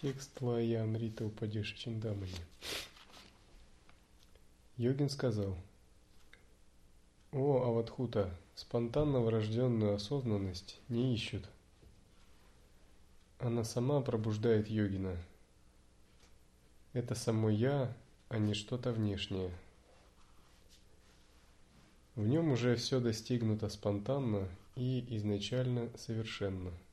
Текст Лая Амрита Упадеши Чиндамани. Йогин сказал, «О, Аватхута, спонтанно врожденную осознанность не ищут. Она сама пробуждает йогина. Это само «я», а не что-то внешнее. В нем уже все достигнуто спонтанно и изначально совершенно –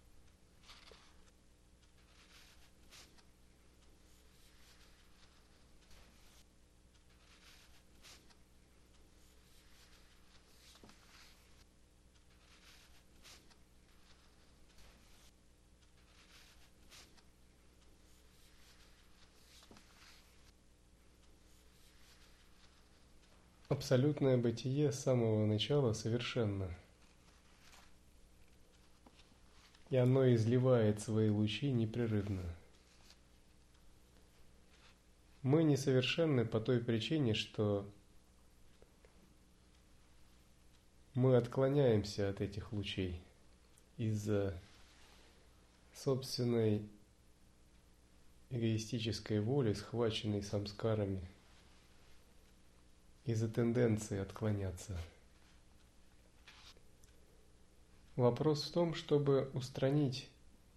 Абсолютное бытие с самого начала совершенно. И оно изливает свои лучи непрерывно. Мы несовершенны по той причине, что мы отклоняемся от этих лучей из-за собственной эгоистической воли, схваченной самскарами – из-за тенденции отклоняться. Вопрос в том, чтобы устранить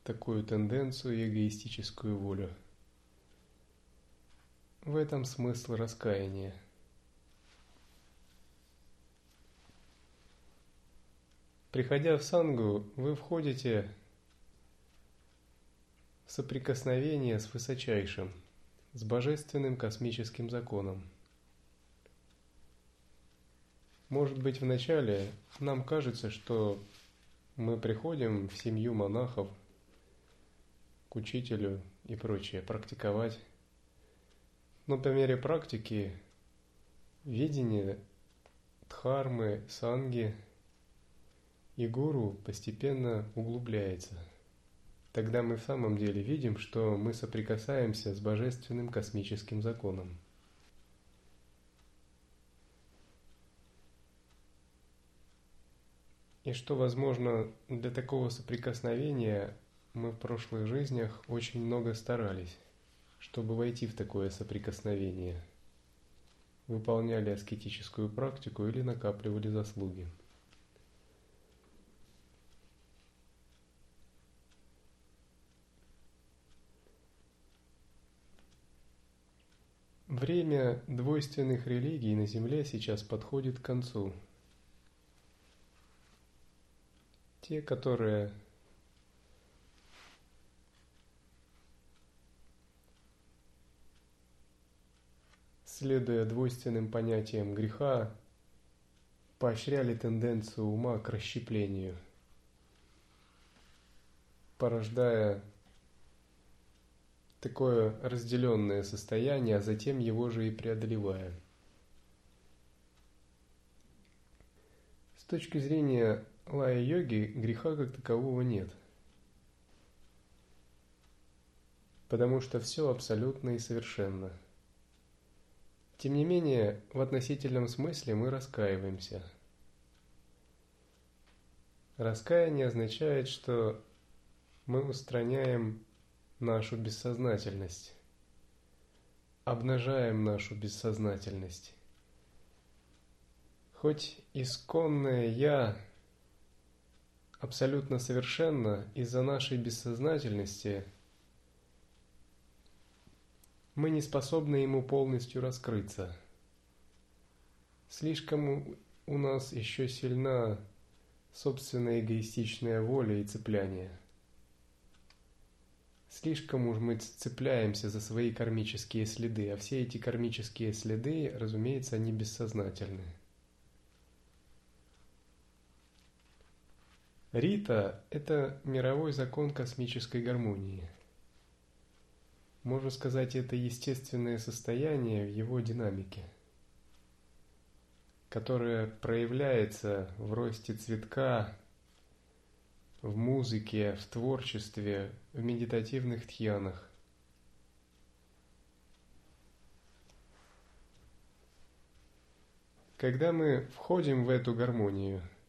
такую тенденцию и эгоистическую волю. В этом смысл раскаяния. Приходя в сангу, вы входите в соприкосновение с высочайшим, с божественным космическим законом – может быть, вначале нам кажется, что мы приходим в семью монахов, к учителю и прочее, практиковать. Но по мере практики видение дхармы, санги и гуру постепенно углубляется. Тогда мы в самом деле видим, что мы соприкасаемся с божественным космическим законом. И что, возможно, для такого соприкосновения мы в прошлых жизнях очень много старались, чтобы войти в такое соприкосновение. Выполняли аскетическую практику или накапливали заслуги. Время двойственных религий на Земле сейчас подходит к концу – те, которые следуя двойственным понятиям греха, поощряли тенденцию ума к расщеплению, порождая такое разделенное состояние, а затем его же и преодолевая. С точки зрения лая-йоги греха как такового нет. Потому что все абсолютно и совершенно. Тем не менее, в относительном смысле мы раскаиваемся. Раскаяние означает, что мы устраняем нашу бессознательность, обнажаем нашу бессознательность. Хоть исконное «я» абсолютно совершенно из-за нашей бессознательности мы не способны ему полностью раскрыться. Слишком у нас еще сильна собственная эгоистичная воля и цепляние. Слишком уж мы цепляемся за свои кармические следы, а все эти кармические следы, разумеется, они бессознательны. Рита – это мировой закон космической гармонии. Можно сказать, это естественное состояние в его динамике, которое проявляется в росте цветка, в музыке, в творчестве, в медитативных тхьянах. Когда мы входим в эту гармонию –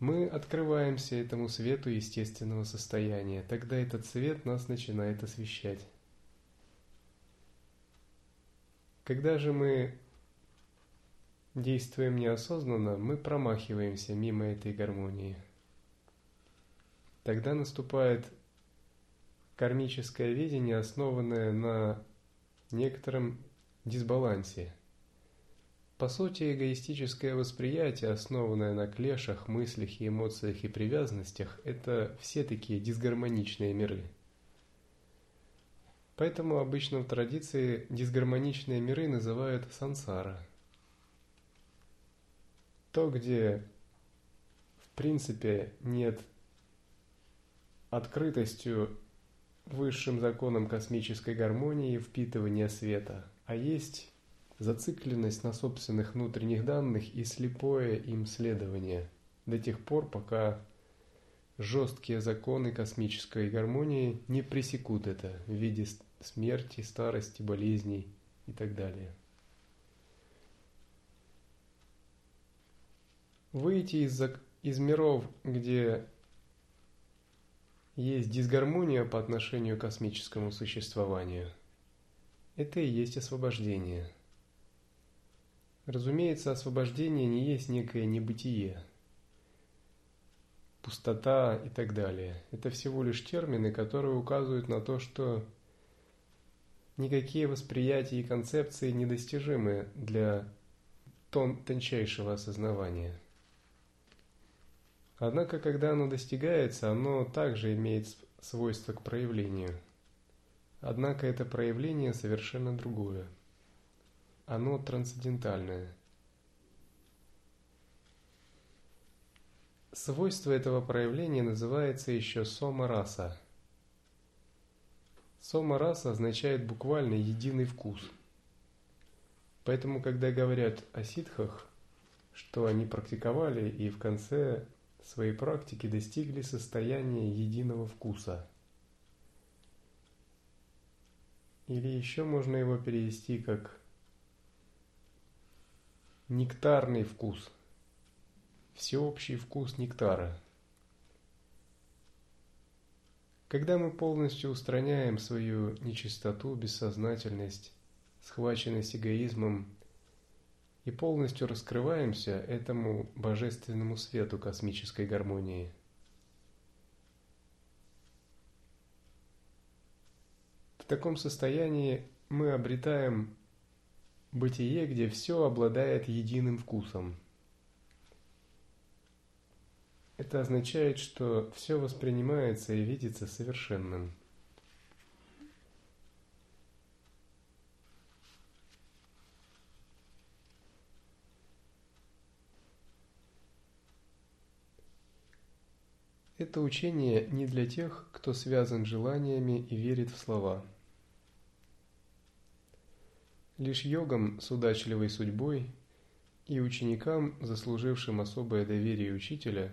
мы открываемся этому свету естественного состояния. Тогда этот свет нас начинает освещать. Когда же мы действуем неосознанно, мы промахиваемся мимо этой гармонии. Тогда наступает кармическое видение, основанное на некотором дисбалансе. По сути, эгоистическое восприятие, основанное на клешах, мыслях и эмоциях и привязанностях, это все такие дисгармоничные миры. Поэтому обычно в традиции дисгармоничные миры называют сансара. То, где в принципе нет открытостью высшим законам космической гармонии впитывания света, а есть зацикленность на собственных внутренних данных и слепое им следование до тех пор, пока жесткие законы космической гармонии не пресекут это в виде смерти, старости, болезней и так далее. Выйти из, из миров, где есть дисгармония по отношению к космическому существованию. Это и есть освобождение. Разумеется, освобождение не есть некое небытие, пустота и так далее. Это всего лишь термины, которые указывают на то, что никакие восприятия и концепции недостижимы для тон тончайшего осознавания – Однако, когда оно достигается, оно также имеет свойство к проявлению. Однако это проявление совершенно другое. Оно трансцендентальное. Свойство этого проявления называется еще сома-раса. Сома-раса означает буквально единый вкус. Поэтому, когда говорят о ситхах, что они практиковали и в конце своей практике достигли состояния единого вкуса. Или еще можно его перевести как нектарный вкус, всеобщий вкус нектара. Когда мы полностью устраняем свою нечистоту, бессознательность, схваченность эгоизмом и полностью раскрываемся этому божественному свету космической гармонии. В таком состоянии мы обретаем бытие, где все обладает единым вкусом. Это означает, что все воспринимается и видится совершенным – Это учение не для тех, кто связан желаниями и верит в слова. Лишь йогам с удачливой судьбой и ученикам, заслужившим особое доверие учителя,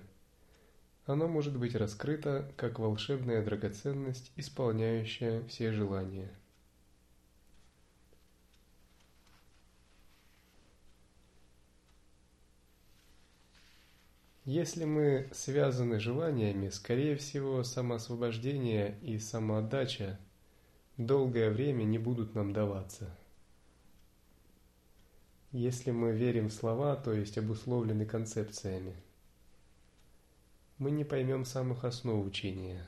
оно может быть раскрыто как волшебная драгоценность, исполняющая все желания – Если мы связаны желаниями, скорее всего, самоосвобождение и самоотдача долгое время не будут нам даваться. Если мы верим в слова, то есть обусловлены концепциями, мы не поймем самых основ учения.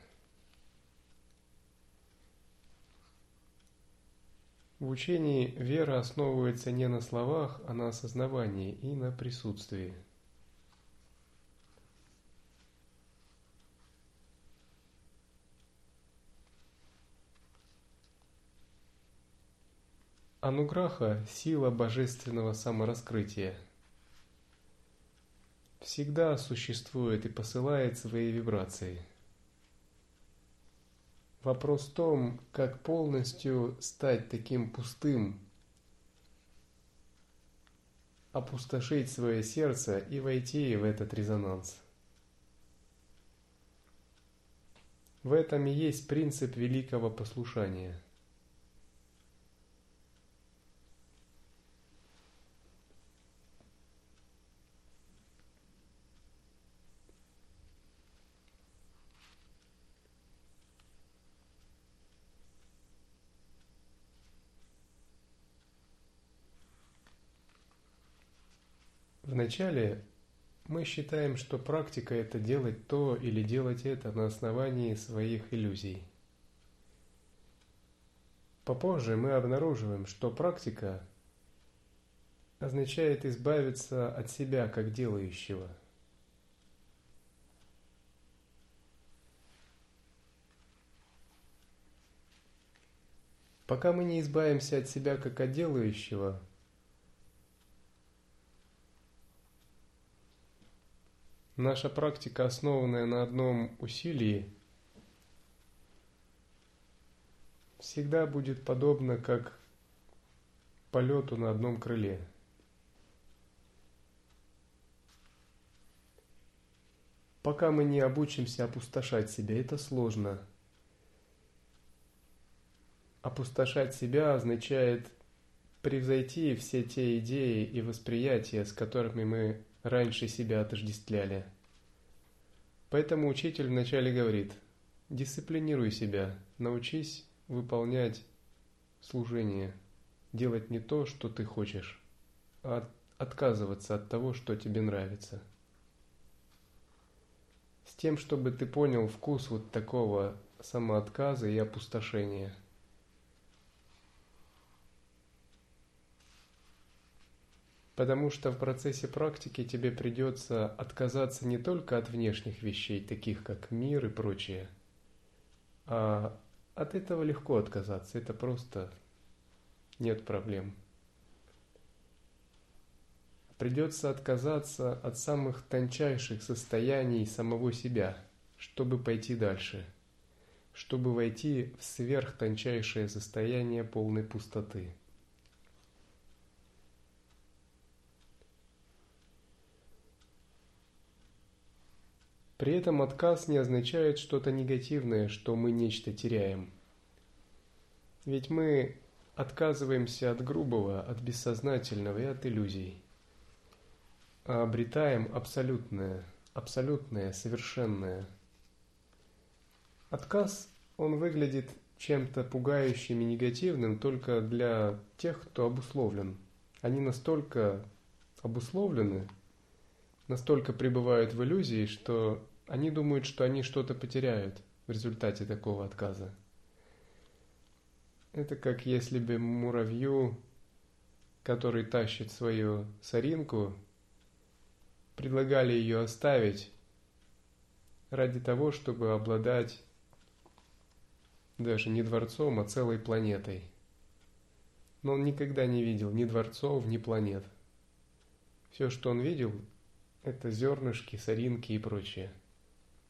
В учении вера основывается не на словах, а на осознавании и на присутствии – Ануграха – сила божественного самораскрытия. Всегда существует и посылает свои вибрации. Вопрос в том, как полностью стать таким пустым, опустошить свое сердце и войти в этот резонанс. В этом и есть принцип великого послушания – Вначале мы считаем, что практика – это делать то или делать это на основании своих иллюзий. Попозже мы обнаруживаем, что практика означает избавиться от себя как делающего. Пока мы не избавимся от себя как от делающего – Наша практика, основанная на одном усилии, всегда будет подобна как полету на одном крыле. Пока мы не обучимся опустошать себя, это сложно. Опустошать себя означает превзойти все те идеи и восприятия, с которыми мы раньше себя отождествляли. Поэтому учитель вначале говорит, дисциплинируй себя, научись выполнять служение, делать не то, что ты хочешь, а отказываться от того, что тебе нравится. С тем, чтобы ты понял вкус вот такого самоотказа и опустошения – Потому что в процессе практики тебе придется отказаться не только от внешних вещей, таких как мир и прочее, а от этого легко отказаться, это просто нет проблем. Придется отказаться от самых тончайших состояний самого себя, чтобы пойти дальше, чтобы войти в сверхтончайшее состояние полной пустоты – При этом отказ не означает что-то негативное, что мы нечто теряем. Ведь мы отказываемся от грубого, от бессознательного и от иллюзий, а обретаем абсолютное, абсолютное, совершенное. Отказ, он выглядит чем-то пугающим и негативным только для тех, кто обусловлен. Они настолько обусловлены, настолько пребывают в иллюзии, что они думают, что они что-то потеряют в результате такого отказа. Это как если бы муравью, который тащит свою соринку, предлагали ее оставить ради того, чтобы обладать даже не дворцом, а целой планетой. Но он никогда не видел ни дворцов, ни планет. Все, что он видел, это зернышки, соринки и прочее –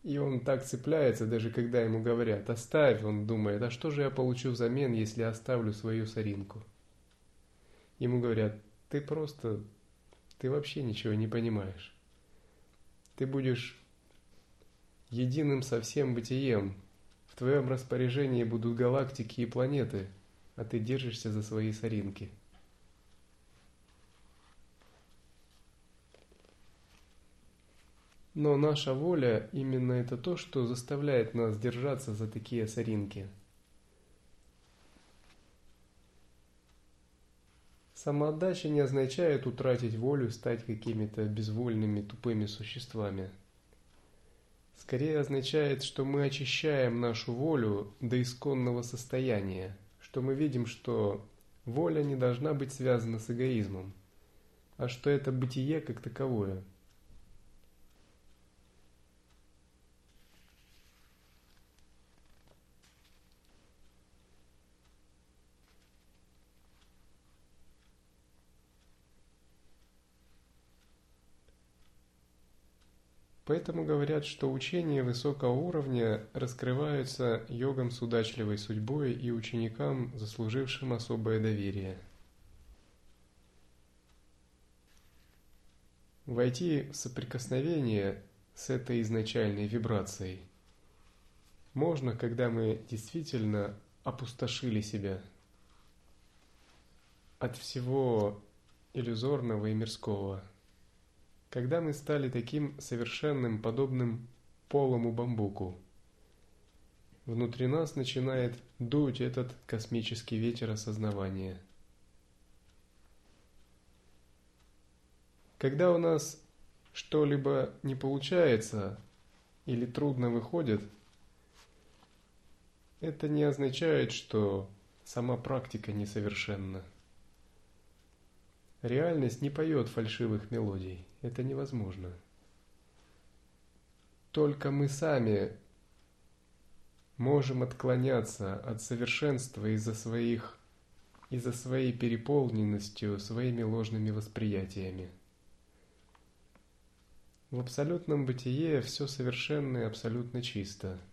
и он так цепляется, даже когда ему говорят «оставь», он думает, а что же я получу взамен, если оставлю свою соринку? Ему говорят, ты просто, ты вообще ничего не понимаешь. Ты будешь единым со всем бытием. В твоем распоряжении будут галактики и планеты, а ты держишься за свои соринки. Но наша воля именно это то, что заставляет нас держаться за такие соринки. Самоотдача не означает утратить волю, стать какими-то безвольными, тупыми существами. Скорее означает, что мы очищаем нашу волю до исконного состояния, что мы видим, что воля не должна быть связана с эгоизмом, а что это бытие как таковое – Поэтому говорят, что учения высокого уровня раскрываются йогам с удачливой судьбой и ученикам, заслужившим особое доверие. Войти в соприкосновение с этой изначальной вибрацией можно, когда мы действительно опустошили себя от всего иллюзорного и мирского – когда мы стали таким совершенным, подобным полому бамбуку. Внутри нас начинает дуть этот космический ветер осознавания. Когда у нас что-либо не получается или трудно выходит, это не означает, что сама практика несовершенна. Реальность не поет фальшивых мелодий. Это невозможно. Только мы сами можем отклоняться от совершенства из-за своих из-за своей переполненностью своими ложными восприятиями. В абсолютном бытие все совершенно и абсолютно чисто –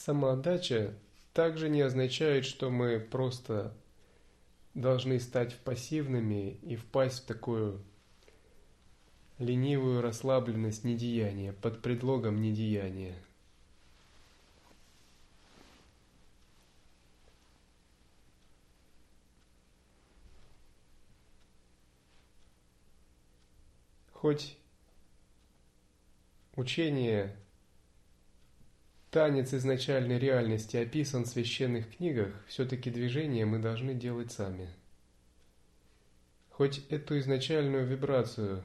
Самоотдача также не означает, что мы просто должны стать пассивными и впасть в такую ленивую расслабленность недеяния под предлогом недеяния. Хоть учение Танец изначальной реальности описан в священных книгах, все-таки движение мы должны делать сами. Хоть эту изначальную вибрацию,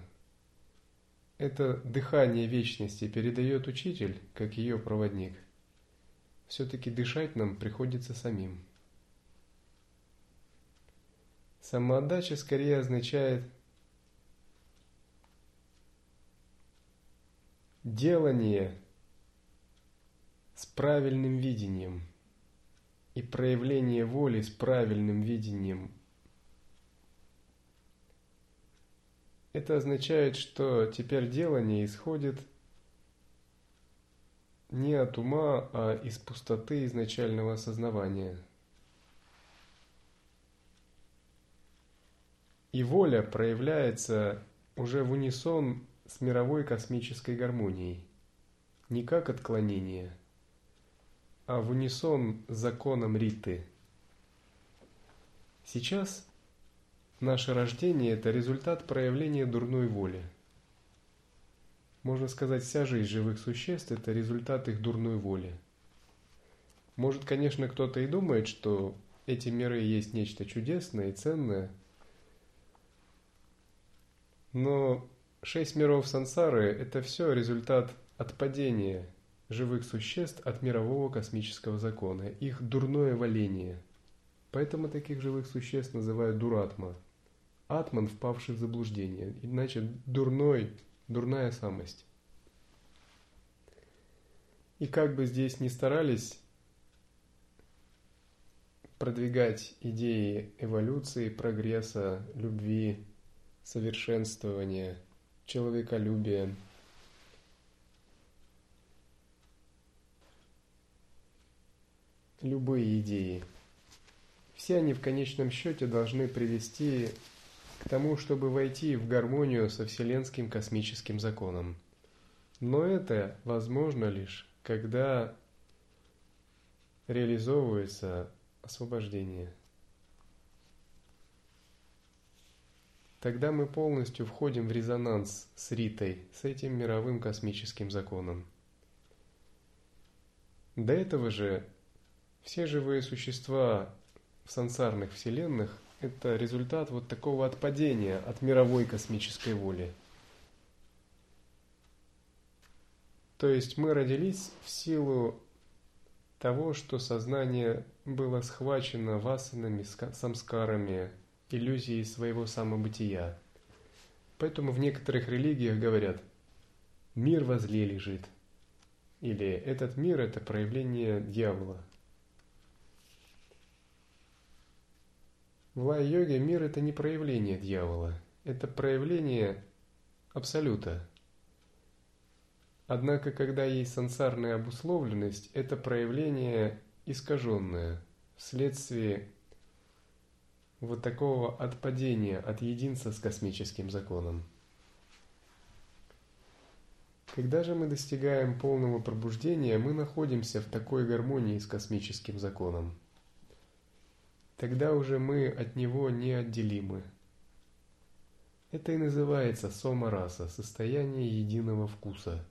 это дыхание вечности передает учитель, как ее проводник, все-таки дышать нам приходится самим. Самоотдача скорее означает делание – с правильным видением и проявление воли с правильным видением. Это означает, что теперь делание исходит не от ума, а из пустоты изначального осознавания. И воля проявляется уже в унисон с мировой космической гармонией, не как отклонение – а в унисон законом Риты. Сейчас наше рождение – это результат проявления дурной воли. Можно сказать, вся жизнь живых существ – это результат их дурной воли. Может, конечно, кто-то и думает, что эти миры есть нечто чудесное и ценное, но шесть миров сансары – это все результат отпадения – живых существ от мирового космического закона, их дурное валение. Поэтому таких живых существ называют дуратма. Атман, впавший в заблуждение, иначе дурной, дурная самость. И как бы здесь ни старались продвигать идеи эволюции, прогресса, любви, совершенствования, человеколюбия, любые идеи. Все они в конечном счете должны привести к тому, чтобы войти в гармонию со Вселенским космическим законом. Но это возможно лишь, когда реализовывается освобождение. Тогда мы полностью входим в резонанс с Ритой, с этим мировым космическим законом. До этого же все живые существа в сансарных вселенных – это результат вот такого отпадения от мировой космической воли. То есть мы родились в силу того, что сознание было схвачено васанами, самскарами, иллюзией своего самобытия. Поэтому в некоторых религиях говорят «мир возле лежит» или «этот мир – это проявление дьявола». В лай-йоге мир – это не проявление дьявола, это проявление абсолюта. Однако, когда есть сансарная обусловленность, это проявление искаженное вследствие вот такого отпадения от единства с космическим законом. Когда же мы достигаем полного пробуждения, мы находимся в такой гармонии с космическим законом – тогда уже мы от него неотделимы. Это и называется сома-раса, состояние единого вкуса.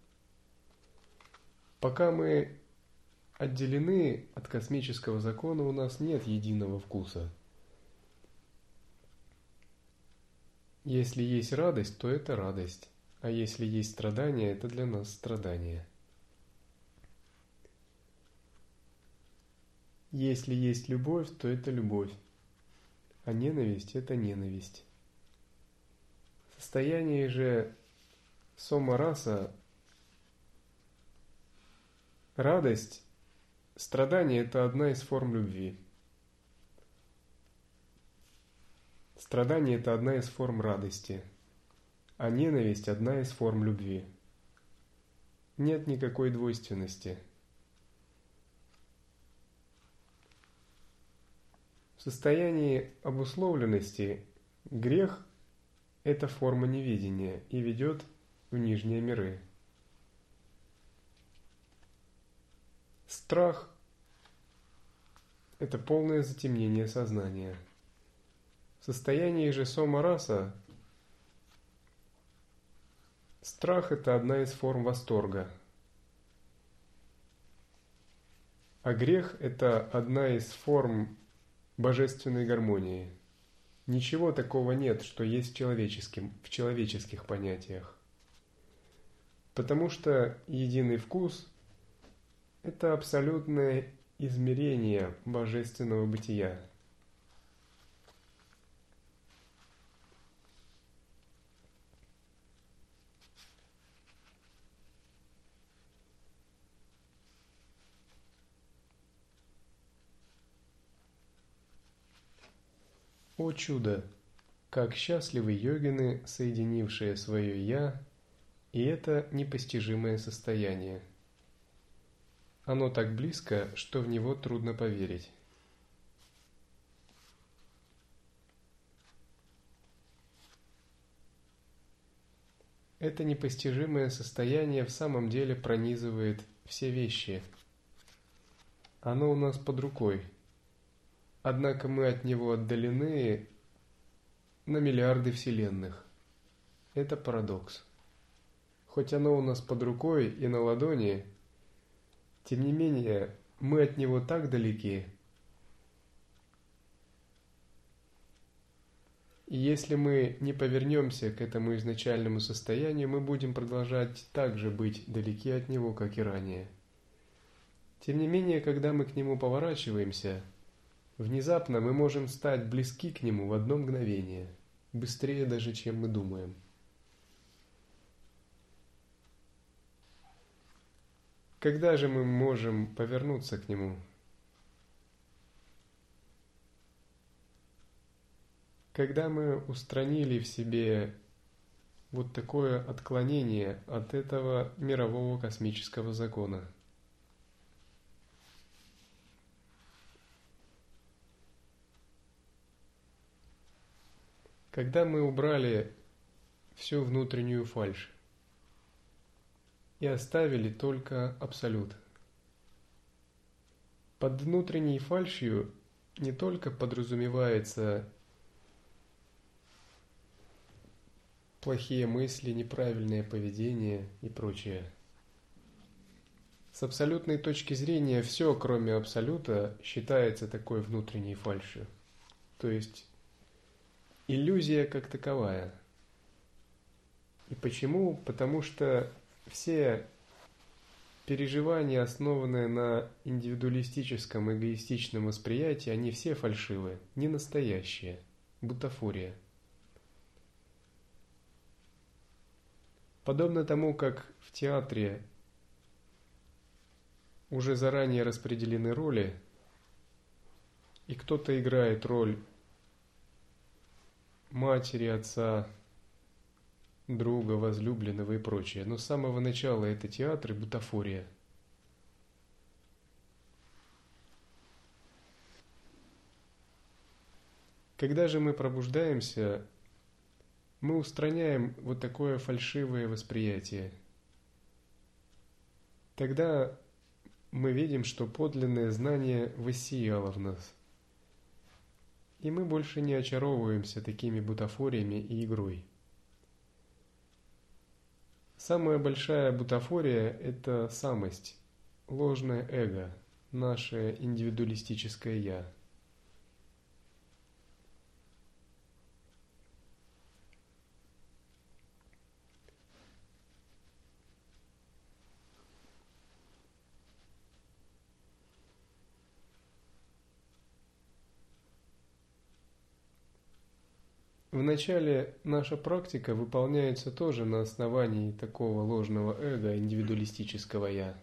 Пока мы отделены от космического закона, у нас нет единого вкуса. Если есть радость, то это радость, а если есть страдание, это для нас страдание. Если есть любовь, то это любовь, а ненависть – это ненависть. Состояние же сома-раса – радость, страдание – это одна из форм любви. Страдание – это одна из форм радости, а ненависть – одна из форм любви. Нет никакой двойственности – состоянии обусловленности грех – это форма неведения и ведет в нижние миры. Страх – это полное затемнение сознания. В состоянии же сома-раса страх – это одна из форм восторга – А грех – это одна из форм божественной гармонии. Ничего такого нет, что есть в, человеческим, в человеческих понятиях. Потому что единый вкус – это абсолютное измерение божественного бытия – О чудо! Как счастливы йогины, соединившие свое «я» и это непостижимое состояние. Оно так близко, что в него трудно поверить. Это непостижимое состояние в самом деле пронизывает все вещи. Оно у нас под рукой – Однако мы от него отдалены на миллиарды вселенных. Это парадокс. Хоть оно у нас под рукой и на ладони, тем не менее мы от него так далеки. И если мы не повернемся к этому изначальному состоянию, мы будем продолжать так же быть далеки от него, как и ранее. Тем не менее, когда мы к нему поворачиваемся – Внезапно мы можем стать близки к Нему в одно мгновение, быстрее даже, чем мы думаем. Когда же мы можем повернуться к Нему? Когда мы устранили в себе вот такое отклонение от этого мирового космического закона – Когда мы убрали всю внутреннюю фальшь и оставили только абсолют. Под внутренней фальшью не только подразумевается плохие мысли, неправильное поведение и прочее. С абсолютной точки зрения все, кроме абсолюта, считается такой внутренней фальшью. То есть иллюзия как таковая. И почему? Потому что все переживания, основанные на индивидуалистическом, эгоистичном восприятии, они все фальшивые, не настоящие, бутафория. Подобно тому, как в театре уже заранее распределены роли, и кто-то играет роль матери, отца, друга, возлюбленного и прочее. Но с самого начала это театр и бутафория. Когда же мы пробуждаемся, мы устраняем вот такое фальшивое восприятие. Тогда мы видим, что подлинное знание воссияло в нас – и мы больше не очаровываемся такими бутафориями и игрой. Самая большая бутафория – это самость, ложное эго, наше индивидуалистическое «я», Вначале наша практика выполняется тоже на основании такого ложного эго, индивидуалистического «я».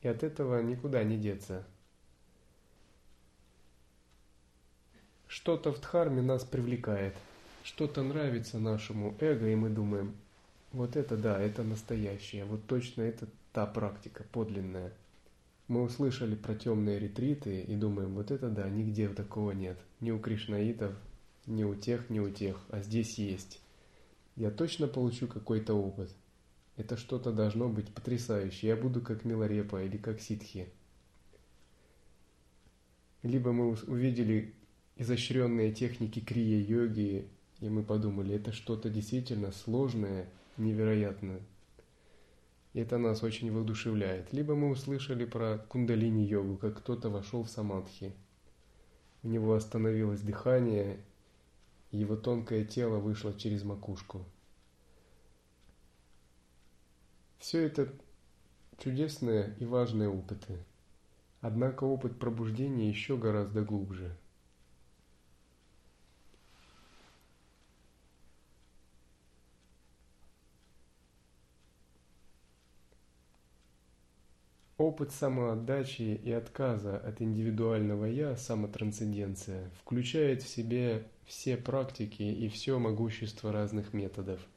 И от этого никуда не деться. Что-то в Дхарме нас привлекает, что-то нравится нашему эго, и мы думаем, вот это да, это настоящее, вот точно это та практика подлинная. Мы услышали про темные ретриты и думаем, вот это да, нигде такого нет, ни у кришнаитов, ни у тех, ни у тех, а здесь есть. Я точно получу какой-то опыт. Это что-то должно быть потрясающее. Я буду как Миларепа или как Ситхи. Либо мы увидели изощренные техники крия-йоги, и мы подумали, это что-то действительно сложное, невероятное. И это нас очень воодушевляет. Либо мы услышали про кундалини-йогу, как кто-то вошел в самадхи. У него остановилось дыхание, его тонкое тело вышло через макушку. Все это чудесные и важные опыты. Однако опыт пробуждения еще гораздо глубже. Опыт самоотдачи и отказа от индивидуального «я», самотрансценденция, включает в себе все практики и все могущество разных методов –